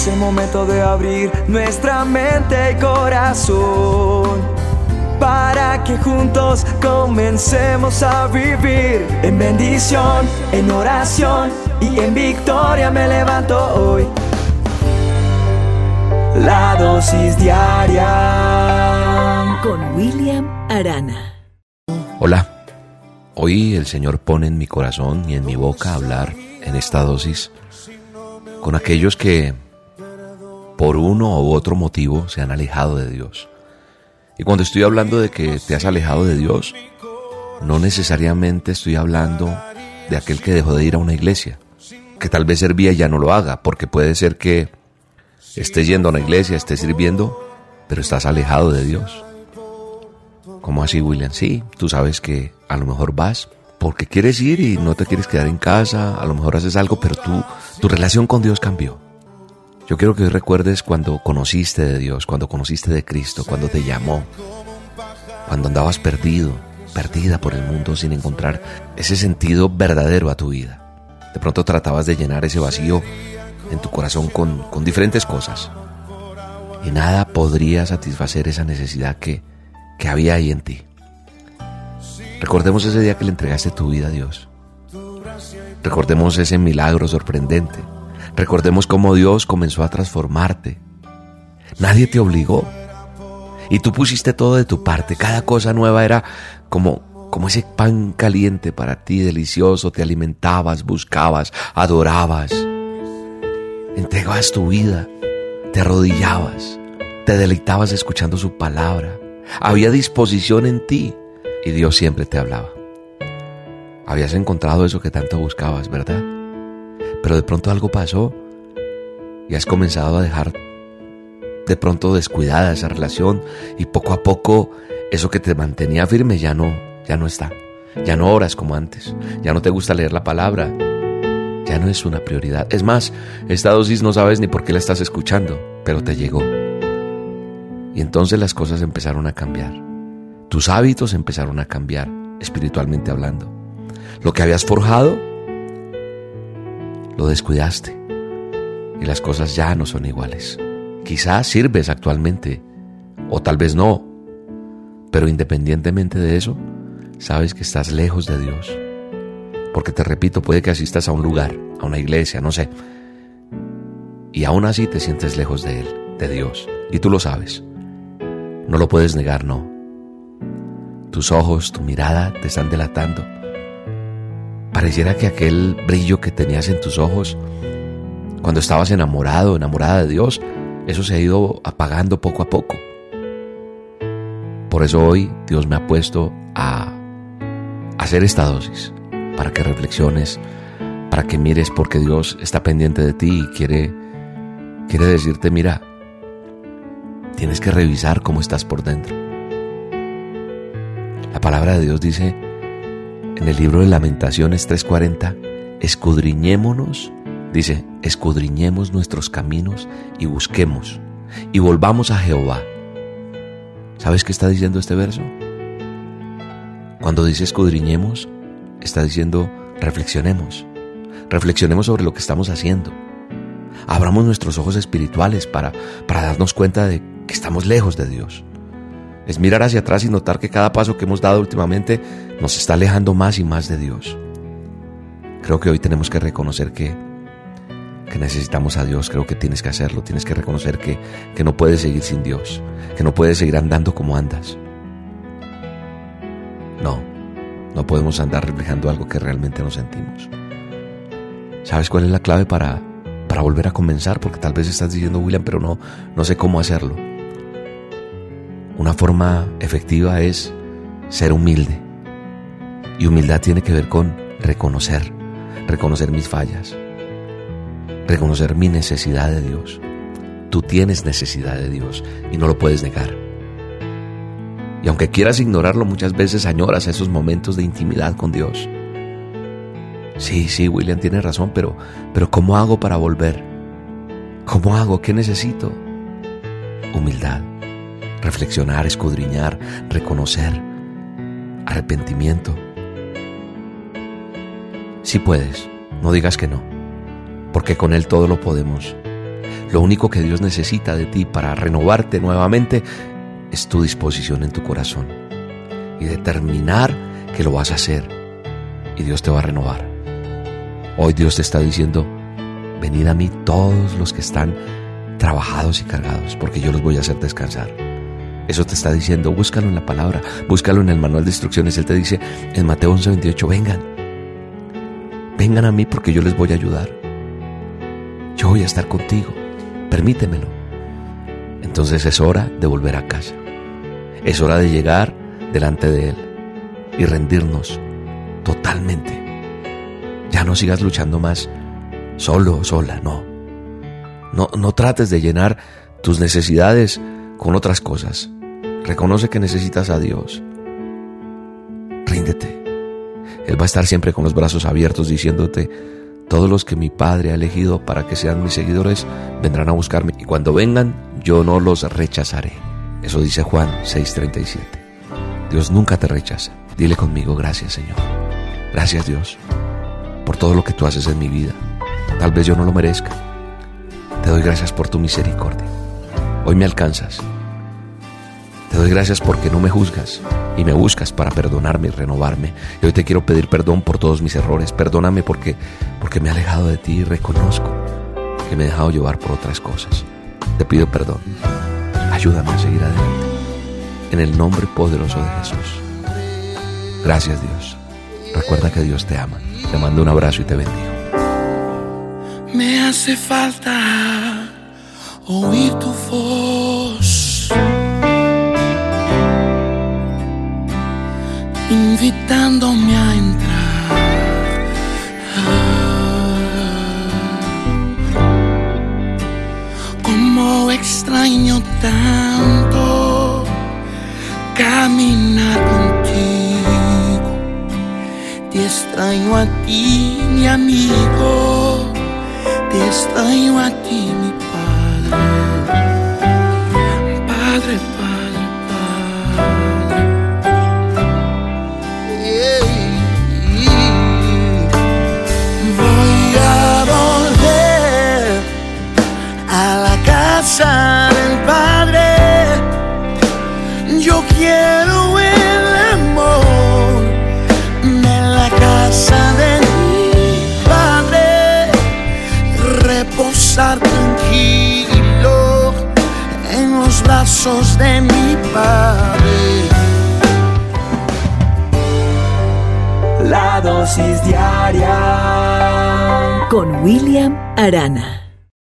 Es el momento de abrir nuestra mente y corazón para que juntos comencemos a vivir en bendición, en oración y en victoria me levanto hoy. La dosis diaria con William Arana. Hola, hoy el Señor pone en mi corazón y en mi boca hablar en esta dosis con aquellos que por uno u otro motivo se han alejado de Dios. Y cuando estoy hablando de que te has alejado de Dios, no necesariamente estoy hablando de aquel que dejó de ir a una iglesia, que tal vez servía y ya no lo haga, porque puede ser que estés yendo a una iglesia, estés sirviendo, pero estás alejado de Dios. ¿Cómo así, William? Sí, tú sabes que a lo mejor vas porque quieres ir y no te quieres quedar en casa, a lo mejor haces algo, pero tú, tu relación con Dios cambió. Yo quiero que hoy recuerdes cuando conociste de Dios, cuando conociste de Cristo, cuando te llamó, cuando andabas perdido, perdida por el mundo sin encontrar ese sentido verdadero a tu vida. De pronto tratabas de llenar ese vacío en tu corazón con, con diferentes cosas. Y nada podría satisfacer esa necesidad que, que había ahí en ti. Recordemos ese día que le entregaste tu vida a Dios. Recordemos ese milagro sorprendente Recordemos cómo Dios comenzó a transformarte. Nadie te obligó. Y tú pusiste todo de tu parte. Cada cosa nueva era como, como ese pan caliente para ti, delicioso. Te alimentabas, buscabas, adorabas. Entregabas tu vida. Te arrodillabas. Te deleitabas escuchando su palabra. Había disposición en ti. Y Dios siempre te hablaba. Habías encontrado eso que tanto buscabas, ¿verdad? Pero de pronto algo pasó y has comenzado a dejar de pronto descuidada esa relación y poco a poco eso que te mantenía firme ya no, ya no está. Ya no oras como antes, ya no te gusta leer la palabra, ya no es una prioridad. Es más, esta dosis no sabes ni por qué la estás escuchando, pero te llegó. Y entonces las cosas empezaron a cambiar. Tus hábitos empezaron a cambiar, espiritualmente hablando. Lo que habías forjado lo descuidaste y las cosas ya no son iguales. Quizás sirves actualmente o tal vez no, pero independientemente de eso, sabes que estás lejos de Dios. Porque te repito, puede que asistas a un lugar, a una iglesia, no sé, y aún así te sientes lejos de Él, de Dios, y tú lo sabes. No lo puedes negar, no. Tus ojos, tu mirada te están delatando Pareciera que aquel brillo que tenías en tus ojos cuando estabas enamorado, enamorada de Dios, eso se ha ido apagando poco a poco. Por eso hoy Dios me ha puesto a hacer esta dosis, para que reflexiones, para que mires porque Dios está pendiente de ti y quiere, quiere decirte, mira, tienes que revisar cómo estás por dentro. La palabra de Dios dice, en el libro de Lamentaciones 3:40, escudriñémonos, dice, escudriñemos nuestros caminos y busquemos y volvamos a Jehová. ¿Sabes qué está diciendo este verso? Cuando dice escudriñemos, está diciendo reflexionemos, reflexionemos sobre lo que estamos haciendo. Abramos nuestros ojos espirituales para, para darnos cuenta de que estamos lejos de Dios es mirar hacia atrás y notar que cada paso que hemos dado últimamente nos está alejando más y más de Dios. Creo que hoy tenemos que reconocer que, que necesitamos a Dios, creo que tienes que hacerlo, tienes que reconocer que, que no puedes seguir sin Dios, que no puedes seguir andando como andas. No, no podemos andar reflejando algo que realmente no sentimos. ¿Sabes cuál es la clave para, para volver a comenzar? Porque tal vez estás diciendo, William, pero no, no sé cómo hacerlo. Una forma efectiva es ser humilde. Y humildad tiene que ver con reconocer, reconocer mis fallas, reconocer mi necesidad de Dios. Tú tienes necesidad de Dios y no lo puedes negar. Y aunque quieras ignorarlo, muchas veces añoras esos momentos de intimidad con Dios. Sí, sí, William tiene razón, pero, pero ¿cómo hago para volver? ¿Cómo hago? ¿Qué necesito? Humildad reflexionar, escudriñar, reconocer, arrepentimiento. Si puedes, no digas que no, porque con Él todo lo podemos. Lo único que Dios necesita de ti para renovarte nuevamente es tu disposición en tu corazón y determinar que lo vas a hacer y Dios te va a renovar. Hoy Dios te está diciendo, venid a mí todos los que están trabajados y cargados, porque yo los voy a hacer descansar. Eso te está diciendo, búscalo en la palabra, búscalo en el manual de instrucciones. Él te dice en Mateo 11:28, vengan, vengan a mí porque yo les voy a ayudar. Yo voy a estar contigo, permítemelo. Entonces es hora de volver a casa. Es hora de llegar delante de Él y rendirnos totalmente. Ya no sigas luchando más solo o sola, no. No, no trates de llenar tus necesidades con otras cosas. Reconoce que necesitas a Dios. Ríndete. Él va a estar siempre con los brazos abiertos diciéndote, todos los que mi Padre ha elegido para que sean mis seguidores vendrán a buscarme y cuando vengan yo no los rechazaré. Eso dice Juan 6:37. Dios nunca te rechaza. Dile conmigo, gracias Señor. Gracias Dios por todo lo que tú haces en mi vida. Tal vez yo no lo merezca te doy gracias por tu misericordia. Hoy me alcanzas. Te doy gracias porque no me juzgas y me buscas para perdonarme y renovarme. Y hoy te quiero pedir perdón por todos mis errores. Perdóname porque, porque me he alejado de ti y reconozco que me he dejado llevar por otras cosas. Te pido perdón. Ayúdame a seguir adelante. En el nombre poderoso de Jesús. Gracias Dios. Recuerda que Dios te ama. Te mando un abrazo y te bendigo. Me hace falta oír tu voz, invitándome a entrar. como extraño tanto caminar contigo, te extraño a ti, mi amigo. Te extraño a ti, tranquilo en los brazos de mi Padre. La dosis diaria Con William Arana.